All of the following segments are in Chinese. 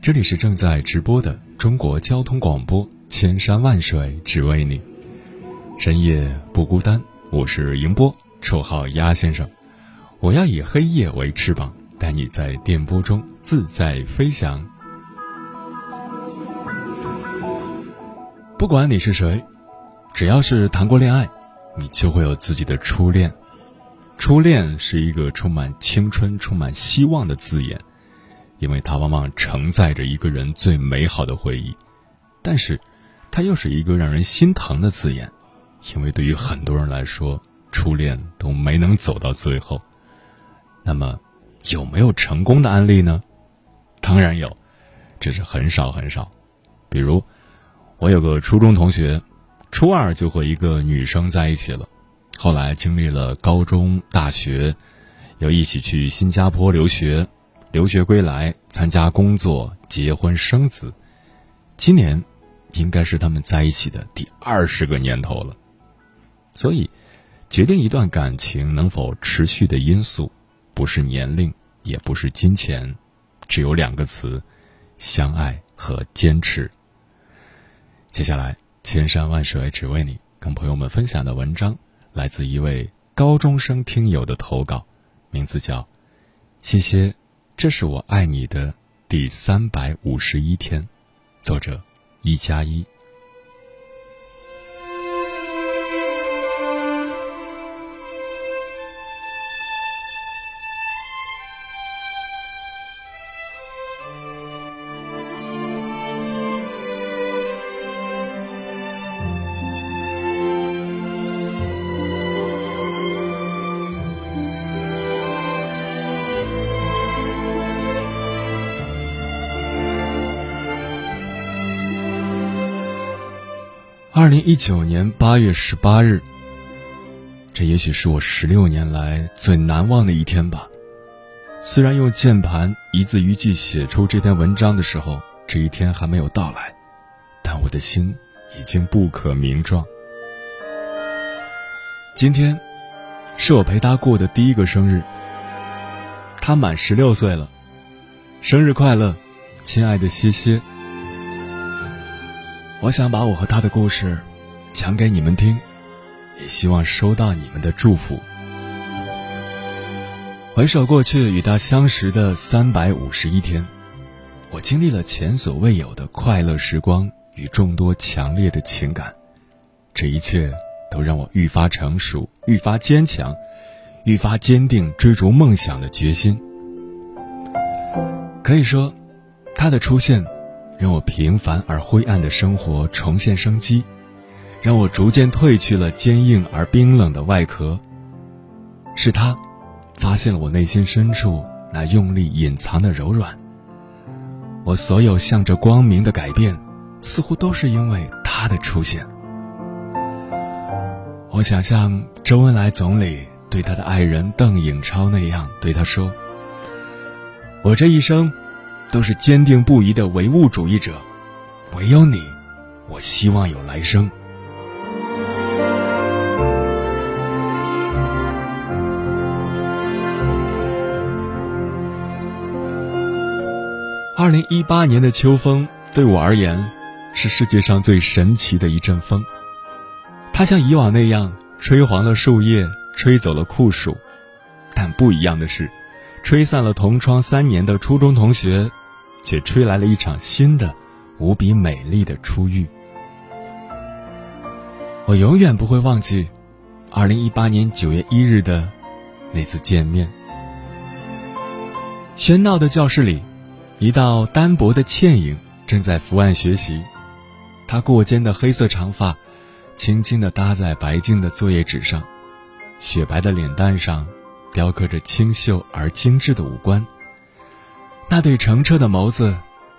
这里是正在直播的中国交通广播，千山万水只为你，深夜不孤单。我是迎波，绰号鸭先生。我要以黑夜为翅膀，带你在电波中自在飞翔。不管你是谁，只要是谈过恋爱，你就会有自己的初恋。初恋是一个充满青春、充满希望的字眼，因为它往往承载着一个人最美好的回忆；但是，它又是一个让人心疼的字眼，因为对于很多人来说，初恋都没能走到最后。那么，有没有成功的案例呢？当然有，只是很少很少。比如，我有个初中同学，初二就和一个女生在一起了。后来经历了高中、大学，又一起去新加坡留学，留学归来参加工作、结婚生子。今年，应该是他们在一起的第二十个年头了。所以，决定一段感情能否持续的因素，不是年龄，也不是金钱，只有两个词：相爱和坚持。接下来，千山万水只为你，跟朋友们分享的文章。来自一位高中生听友的投稿，名字叫“谢谢，这是我爱你的第三百五十一天”，作者一加一。二零一九年八月十八日，这也许是我十六年来最难忘的一天吧。虽然用键盘一字一句写出这篇文章的时候，这一天还没有到来，但我的心已经不可名状。今天是我陪他过的第一个生日，他满十六岁了，生日快乐，亲爱的西西。我想把我和他的故事讲给你们听，也希望收到你们的祝福。回首过去与他相识的三百五十一天，我经历了前所未有的快乐时光与众多强烈的情感，这一切都让我愈发成熟、愈发坚强、愈发坚定追逐梦想的决心。可以说，他的出现。让我平凡而灰暗的生活重现生机，让我逐渐褪去了坚硬而冰冷的外壳。是他，发现了我内心深处那用力隐藏的柔软。我所有向着光明的改变，似乎都是因为他的出现。我想像周恩来总理对他的爱人邓颖超那样对他说：“我这一生。”都是坚定不移的唯物主义者，唯有你，我希望有来生。二零一八年的秋风对我而言，是世界上最神奇的一阵风。它像以往那样吹黄了树叶，吹走了酷暑，但不一样的是，吹散了同窗三年的初中同学。却吹来了一场新的、无比美丽的初遇。我永远不会忘记，二零一八年九月一日的那次见面。喧闹的教室里，一道单薄的倩影正在伏案学习。她过肩的黑色长发，轻轻地搭在白净的作业纸上，雪白的脸蛋上，雕刻着清秀而精致的五官。那对澄澈的眸子，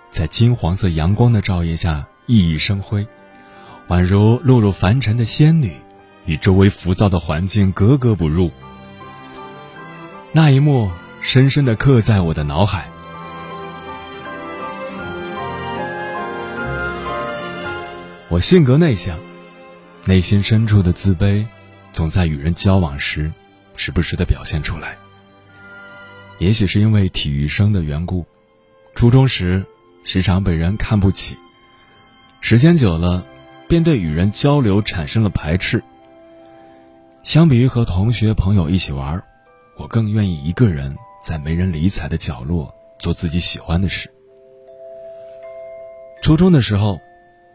在金黄色阳光的照耀下熠熠生辉，宛如落入凡尘的仙女，与周围浮躁的环境格格不入。那一幕深深的刻在我的脑海。我性格内向，内心深处的自卑，总在与人交往时，时不时的表现出来。也许是因为体育生的缘故，初中时时常被人看不起，时间久了，便对与人交流产生了排斥。相比于和同学朋友一起玩，我更愿意一个人在没人理睬的角落做自己喜欢的事。初中的时候，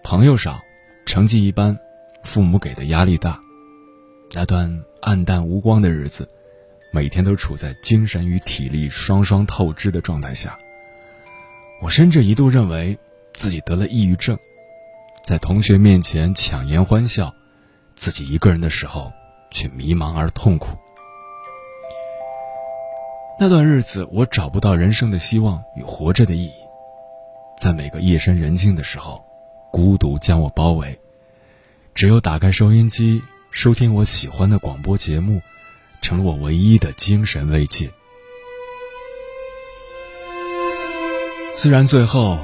朋友少。成绩一般，父母给的压力大，那段暗淡无光的日子，每天都处在精神与体力双双透支的状态下。我甚至一度认为自己得了抑郁症，在同学面前强颜欢笑，自己一个人的时候却迷茫而痛苦。那段日子，我找不到人生的希望与活着的意义，在每个夜深人静的时候。孤独将我包围，只有打开收音机，收听我喜欢的广播节目，成了我唯一的精神慰藉。虽然最后，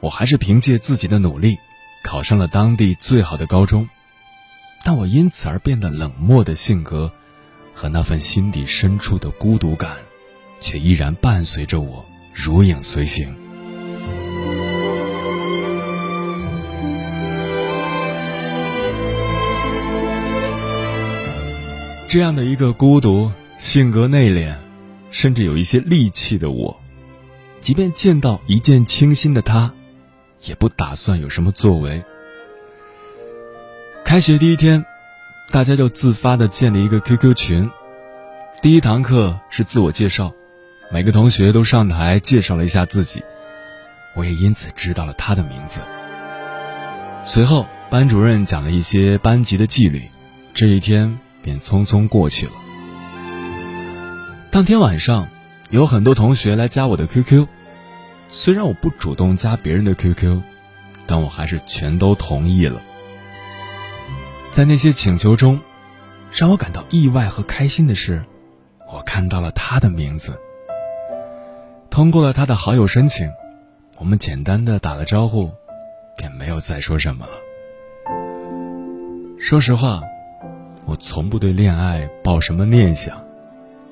我还是凭借自己的努力，考上了当地最好的高中，但我因此而变得冷漠的性格，和那份心底深处的孤独感，却依然伴随着我，如影随形。这样的一个孤独、性格内敛，甚至有一些戾气的我，即便见到一见倾心的他，也不打算有什么作为。开学第一天，大家就自发的建立一个 QQ 群。第一堂课是自我介绍，每个同学都上台介绍了一下自己，我也因此知道了他的名字。随后，班主任讲了一些班级的纪律。这一天。便匆匆过去了。当天晚上，有很多同学来加我的 QQ，虽然我不主动加别人的 QQ，但我还是全都同意了。在那些请求中，让我感到意外和开心的是，我看到了他的名字。通过了他的好友申请，我们简单的打了招呼，便没有再说什么了。说实话。我从不对恋爱抱什么念想，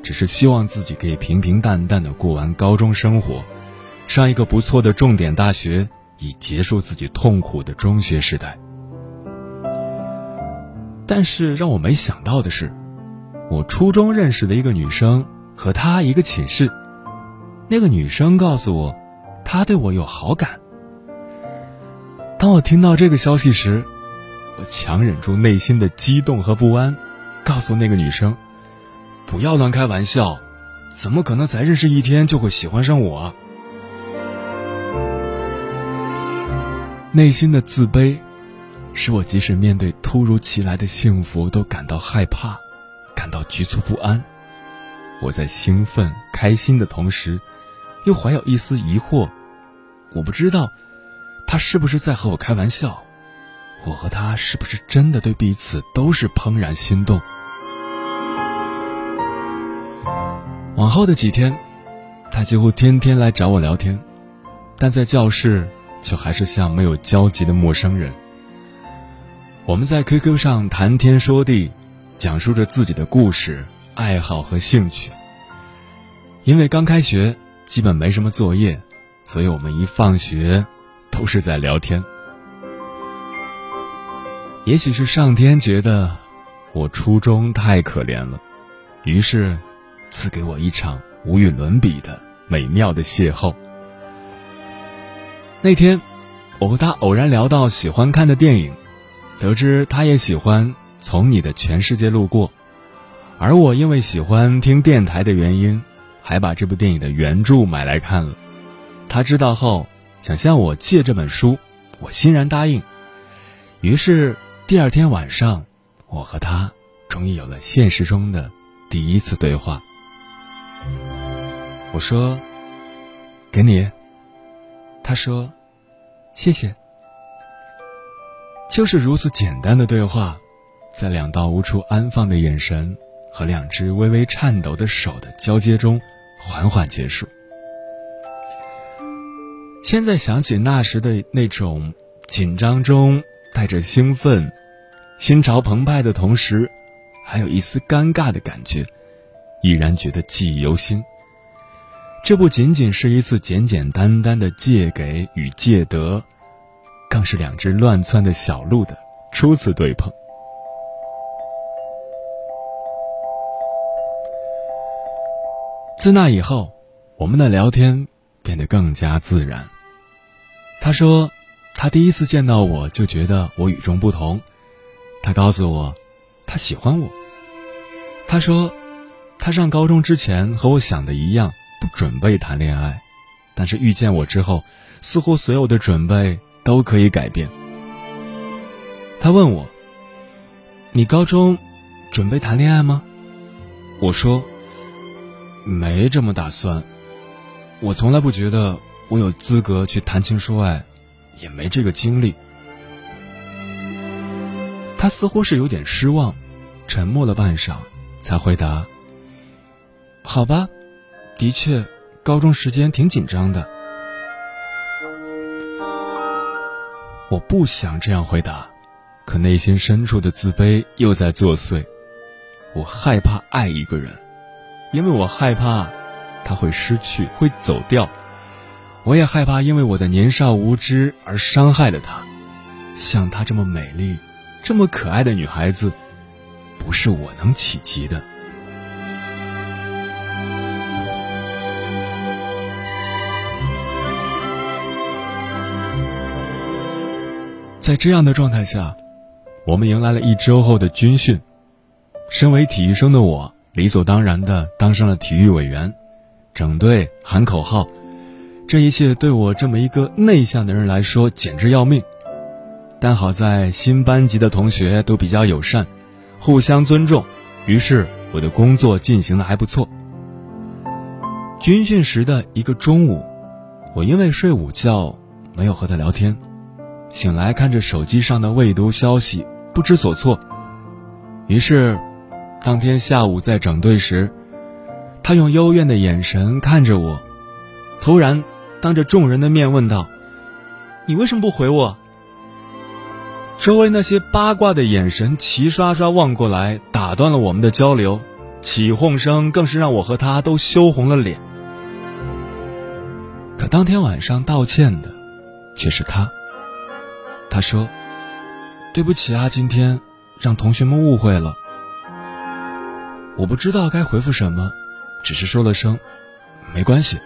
只是希望自己可以平平淡淡的过完高中生活，上一个不错的重点大学，以结束自己痛苦的中学时代。但是让我没想到的是，我初中认识的一个女生和她一个寝室，那个女生告诉我，她对我有好感。当我听到这个消息时，我强忍住内心的激动和不安，告诉那个女生：“不要乱开玩笑，怎么可能才认识一天就会喜欢上我？”内心的自卑，使我即使面对突如其来的幸福都感到害怕，感到局促不安。我在兴奋、开心的同时，又怀有一丝疑惑。我不知道，他是不是在和我开玩笑。我和他是不是真的对彼此都是怦然心动？往后的几天，他几乎天天来找我聊天，但在教室却还是像没有交集的陌生人。我们在 QQ 上谈天说地，讲述着自己的故事、爱好和兴趣。因为刚开学，基本没什么作业，所以我们一放学都是在聊天。也许是上天觉得我初衷太可怜了，于是赐给我一场无与伦比的美妙的邂逅。那天，我和他偶然聊到喜欢看的电影，得知他也喜欢《从你的全世界路过》，而我因为喜欢听电台的原因，还把这部电影的原著买来看了。他知道后想向我借这本书，我欣然答应。于是第二天晚上，我和他终于有了现实中的第一次对话。我说：“给你。”他说：“谢谢。”就是如此简单的对话，在两道无处安放的眼神和两只微微颤抖的手的交接中，缓缓结束。现在想起那时的那种紧张中带着兴奋、心潮澎湃的同时，还有一丝尴尬的感觉，依然觉得记忆犹新。这不仅仅是一次简简单单的借给与借得。更是两只乱窜的小鹿的初次对碰。自那以后，我们的聊天变得更加自然。他说，他第一次见到我就觉得我与众不同。他告诉我，他喜欢我。他说，他上高中之前和我想的一样，不准备谈恋爱，但是遇见我之后，似乎所有的准备。都可以改变。他问我：“你高中准备谈恋爱吗？”我说：“没这么打算。我从来不觉得我有资格去谈情说爱，也没这个经历。”他似乎是有点失望，沉默了半晌，才回答：“好吧，的确，高中时间挺紧张的。”我不想这样回答，可内心深处的自卑又在作祟。我害怕爱一个人，因为我害怕他会失去，会走掉。我也害怕因为我的年少无知而伤害了她。像她这么美丽、这么可爱的女孩子，不是我能企及的。在这样的状态下，我们迎来了一周后的军训。身为体育生的我，理所当然的当上了体育委员，整队喊口号，这一切对我这么一个内向的人来说简直要命。但好在新班级的同学都比较友善，互相尊重，于是我的工作进行的还不错。军训时的一个中午，我因为睡午觉，没有和他聊天。醒来看着手机上的未读消息，不知所措。于是，当天下午在整队时，他用幽怨的眼神看着我，突然当着众人的面问道：“你为什么不回我？”周围那些八卦的眼神齐刷刷望过来，打断了我们的交流，起哄声更是让我和他都羞红了脸。可当天晚上道歉的，却是他。他说：“对不起啊，今天让同学们误会了。我不知道该回复什么，只是说了声没关系。”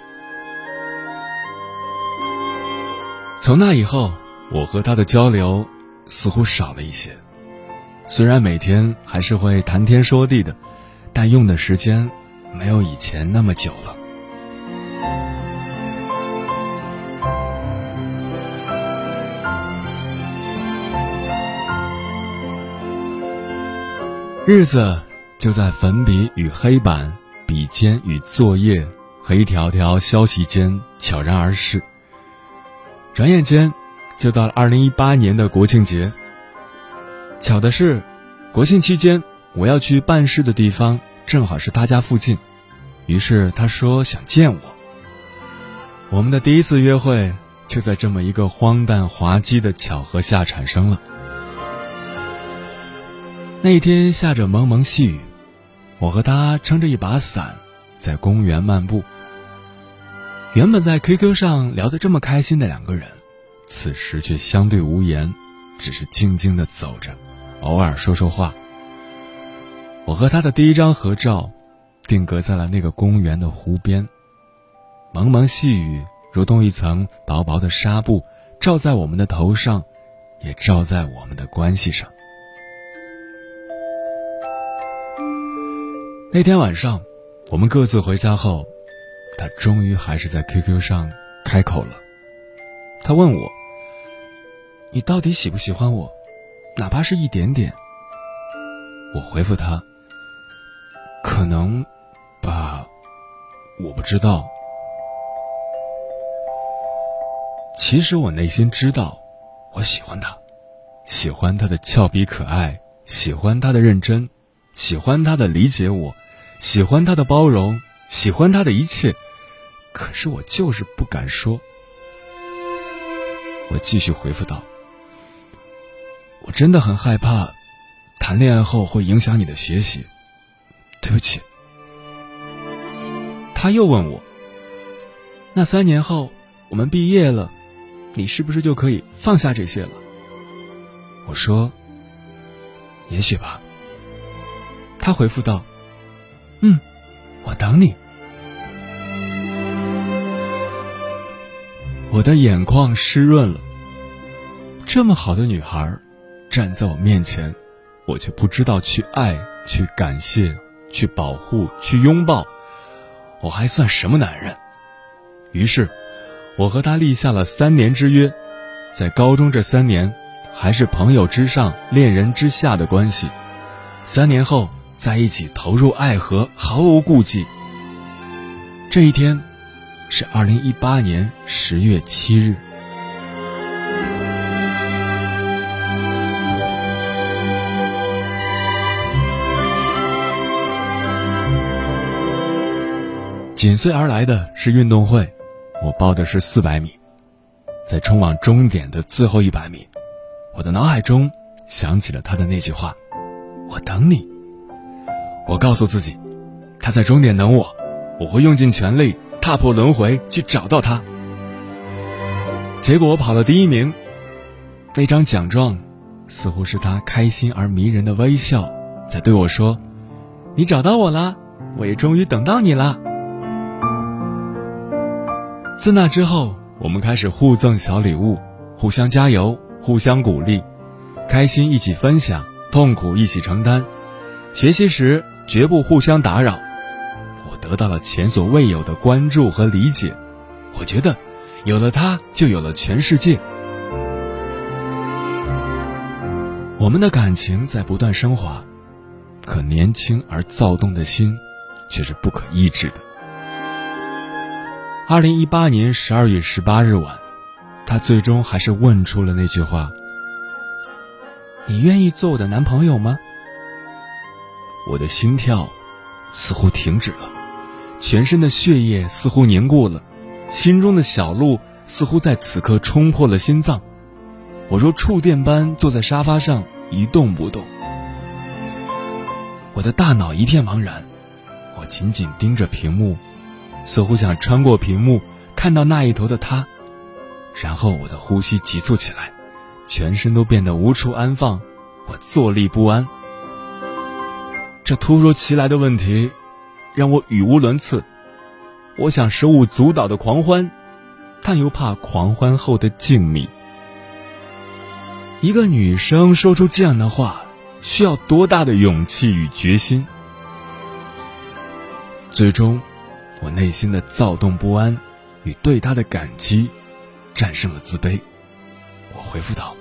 从那以后，我和他的交流似乎少了一些。虽然每天还是会谈天说地的，但用的时间没有以前那么久了。日子就在粉笔与黑板、笔尖与作业和一条条消息间悄然而逝。转眼间，就到了二零一八年的国庆节。巧的是，国庆期间我要去办事的地方正好是他家附近，于是他说想见我。我们的第一次约会就在这么一个荒诞滑稽的巧合下产生了。那天下着蒙蒙细雨，我和他撑着一把伞，在公园漫步。原本在 QQ 上聊得这么开心的两个人，此时却相对无言，只是静静的走着，偶尔说说话。我和他的第一张合照，定格在了那个公园的湖边。蒙蒙细雨如同一层薄薄的纱布，罩在我们的头上，也罩在我们的关系上。那天晚上，我们各自回家后，他终于还是在 QQ 上开口了。他问我：“你到底喜不喜欢我？哪怕是一点点？”我回复他：“可能吧，我不知道。”其实我内心知道，我喜欢他，喜欢他的俏皮可爱，喜欢他的认真，喜欢他的理解我，喜欢他的包容，喜欢他的一切。可是我就是不敢说。我继续回复道：“我真的很害怕，谈恋爱后会影响你的学习。对不起。”他又问我：“那三年后我们毕业了？”你是不是就可以放下这些了？我说：“也许吧。”他回复道：“嗯，我等你。”我的眼眶湿润了。这么好的女孩，站在我面前，我却不知道去爱、去感谢、去保护、去拥抱，我还算什么男人？于是。我和他立下了三年之约，在高中这三年，还是朋友之上、恋人之下的关系。三年后，在一起投入爱河，毫无顾忌。这一天，是二零一八年十月七日。紧随而来的是运动会。我报的是四百米，在冲往终点的最后一百米，我的脑海中想起了他的那句话：“我等你。”我告诉自己，他在终点等我，我会用尽全力踏破轮回去找到他。结果我跑了第一名，那张奖状似乎是他开心而迷人的微笑，在对我说：“你找到我了，我也终于等到你了。”自那之后，我们开始互赠小礼物，互相加油，互相鼓励，开心一起分享，痛苦一起承担。学习时绝不互相打扰。我得到了前所未有的关注和理解。我觉得，有了他，就有了全世界。我们的感情在不断升华，可年轻而躁动的心，却是不可抑制的。二零一八年十二月十八日晚，他最终还是问出了那句话：“你愿意做我的男朋友吗？”我的心跳似乎停止了，全身的血液似乎凝固了，心中的小鹿似乎在此刻冲破了心脏。我若触电般坐在沙发上一动不动，我的大脑一片茫然，我紧紧盯着屏幕。似乎想穿过屏幕看到那一头的他，然后我的呼吸急促起来，全身都变得无处安放，我坐立不安。这突如其来的问题让我语无伦次，我想手舞足蹈的狂欢，但又怕狂欢后的静谧。一个女生说出这样的话，需要多大的勇气与决心？最终。我内心的躁动不安与对她的感激，战胜了自卑。我回复道：“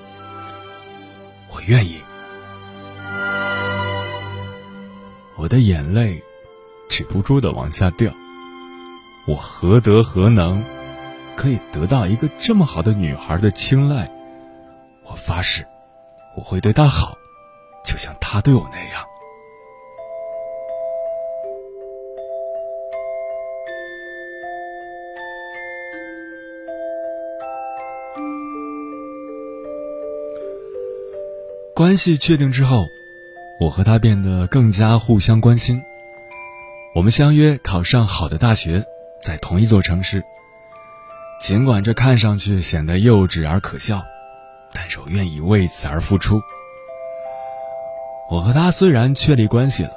我愿意。”我的眼泪止不住的往下掉。我何德何能，可以得到一个这么好的女孩的青睐？我发誓，我会对她好，就像她对我那样。关系确定之后，我和他变得更加互相关心。我们相约考上好的大学，在同一座城市。尽管这看上去显得幼稚而可笑，但是我愿意为此而付出。我和他虽然确立关系了，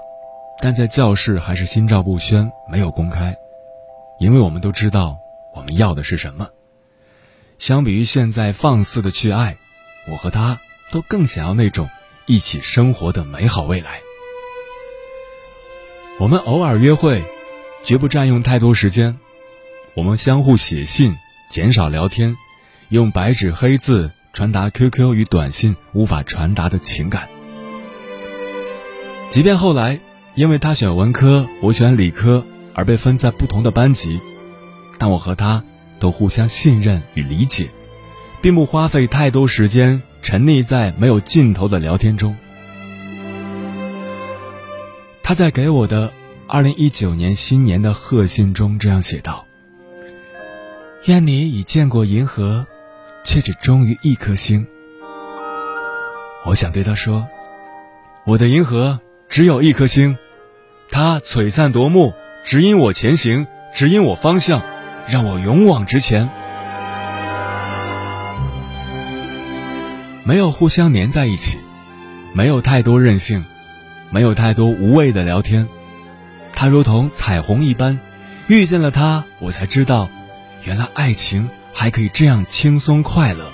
但在教室还是心照不宣，没有公开，因为我们都知道我们要的是什么。相比于现在放肆的去爱。我和他都更想要那种一起生活的美好未来。我们偶尔约会，绝不占用太多时间。我们相互写信，减少聊天，用白纸黑字传达 QQ 与短信无法传达的情感。即便后来因为他选文科，我选理科而被分在不同的班级，但我和他都互相信任与理解，并不花费太多时间沉溺在没有尽头的聊天中。他在给我的二零一九年新年的贺信中这样写道。愿你已见过银河，却只忠于一颗星。我想对他说：“我的银河只有一颗星，它璀璨夺目，指引我前行，指引我方向，让我勇往直前。”没有互相粘在一起，没有太多任性，没有太多无谓的聊天。他如同彩虹一般，遇见了他，我才知道。原来爱情还可以这样轻松快乐。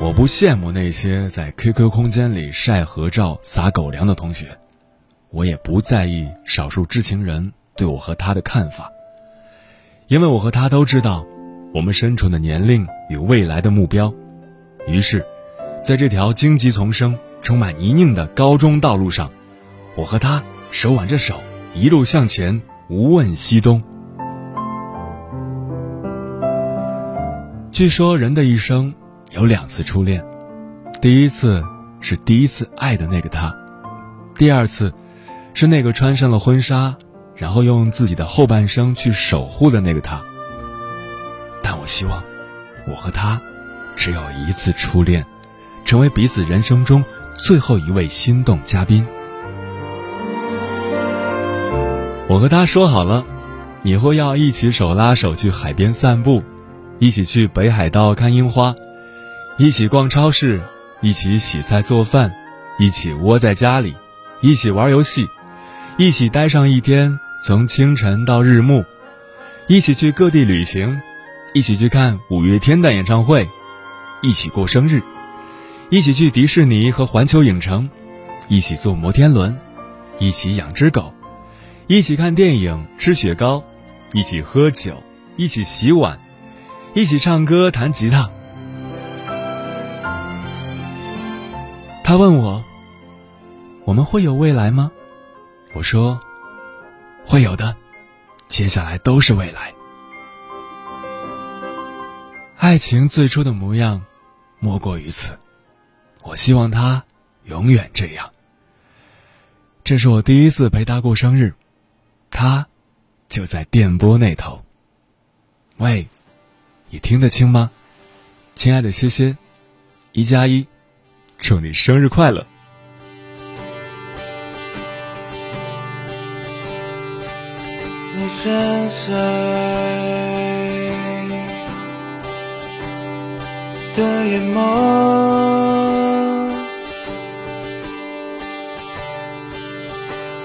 我不羡慕那些在 QQ 空间里晒合照、撒狗粮的同学，我也不在意少数知情人对我和他的看法，因为我和他都知道我们身处的年龄与未来的目标。于是，在这条荆棘丛生、充满泥泞的高中道路上，我和他手挽着手，一路向前，无问西东。据说人的一生有两次初恋，第一次是第一次爱的那个他，第二次是那个穿上了婚纱，然后用自己的后半生去守护的那个他。但我希望，我和他只有一次初恋，成为彼此人生中最后一位心动嘉宾。我和他说好了，以后要一起手拉手去海边散步。一起去北海道看樱花，一起逛超市，一起洗菜做饭，一起窝在家里，一起玩游戏，一起待上一天，从清晨到日暮，一起去各地旅行，一起去看五月天的演唱会，一起过生日，一起去迪士尼和环球影城，一起坐摩天轮，一起养只狗，一起看电影吃雪糕，一起喝酒，一起洗碗。一起唱歌、弹吉他。他问我：“我们会有未来吗？”我说：“会有的，接下来都是未来。”爱情最初的模样，莫过于此。我希望他永远这样。这是我第一次陪他过生日，他就在电波那头。喂。你听得清吗，亲爱的谢谢，一加一，祝你生日快乐。你深邃的眼眸，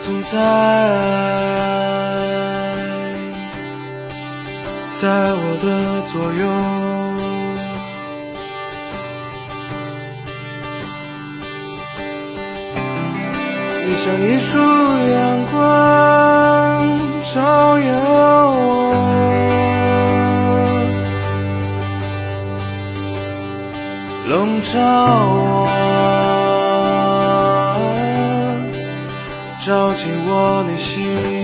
总在。在我的左右，你像一束阳光，照照我，照进我内心。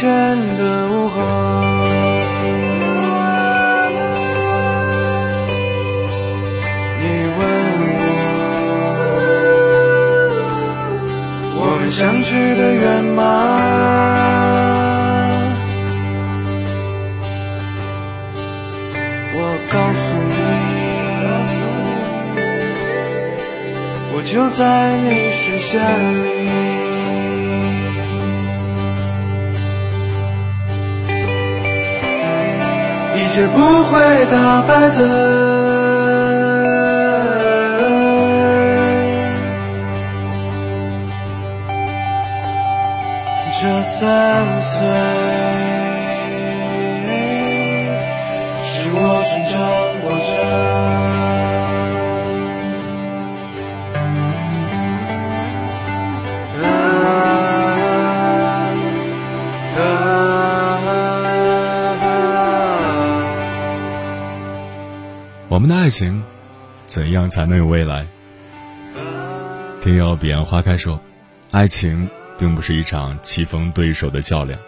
天的午后，你问我，我们相聚的圆满。就在你视线里，一切不会打败的。这三岁是我成长情怎样才能有未来？听友彼岸花开说，爱情。并不是一场棋逢对手的较量，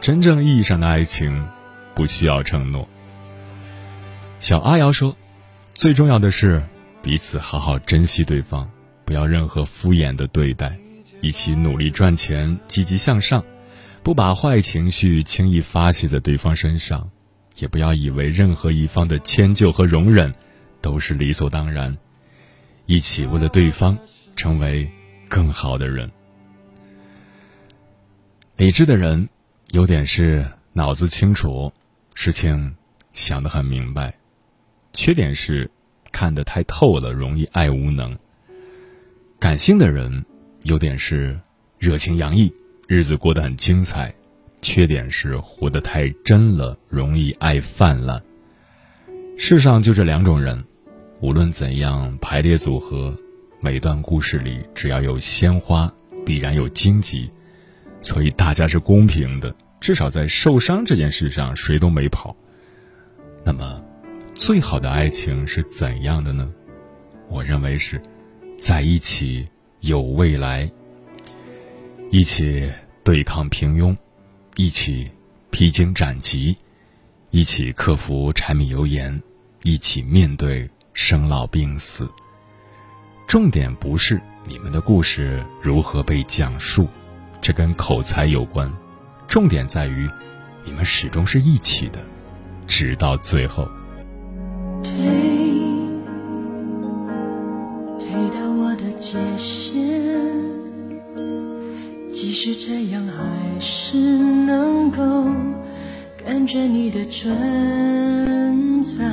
真正意义上的爱情不需要承诺。小阿瑶说：“最重要的是彼此好好珍惜对方，不要任何敷衍的对待，一起努力赚钱，积极向上，不把坏情绪轻易发泄在对方身上，也不要以为任何一方的迁就和容忍都是理所当然，一起为了对方成为更好的人。”理智的人，优点是脑子清楚，事情想得很明白；缺点是看得太透了，容易爱无能。感性的人，优点是热情洋溢，日子过得很精彩；缺点是活得太真了，容易爱泛滥。世上就这两种人，无论怎样排列组合，每段故事里只要有鲜花，必然有荆棘。所以大家是公平的，至少在受伤这件事上，谁都没跑。那么，最好的爱情是怎样的呢？我认为是，在一起有未来，一起对抗平庸，一起披荆斩棘，一起克服柴米油盐，一起面对生老病死。重点不是你们的故事如何被讲述。这跟口才有关，重点在于，你们始终是一起的，直到最后。推，推到我的界限，即使这样，还是能够感觉你的存在。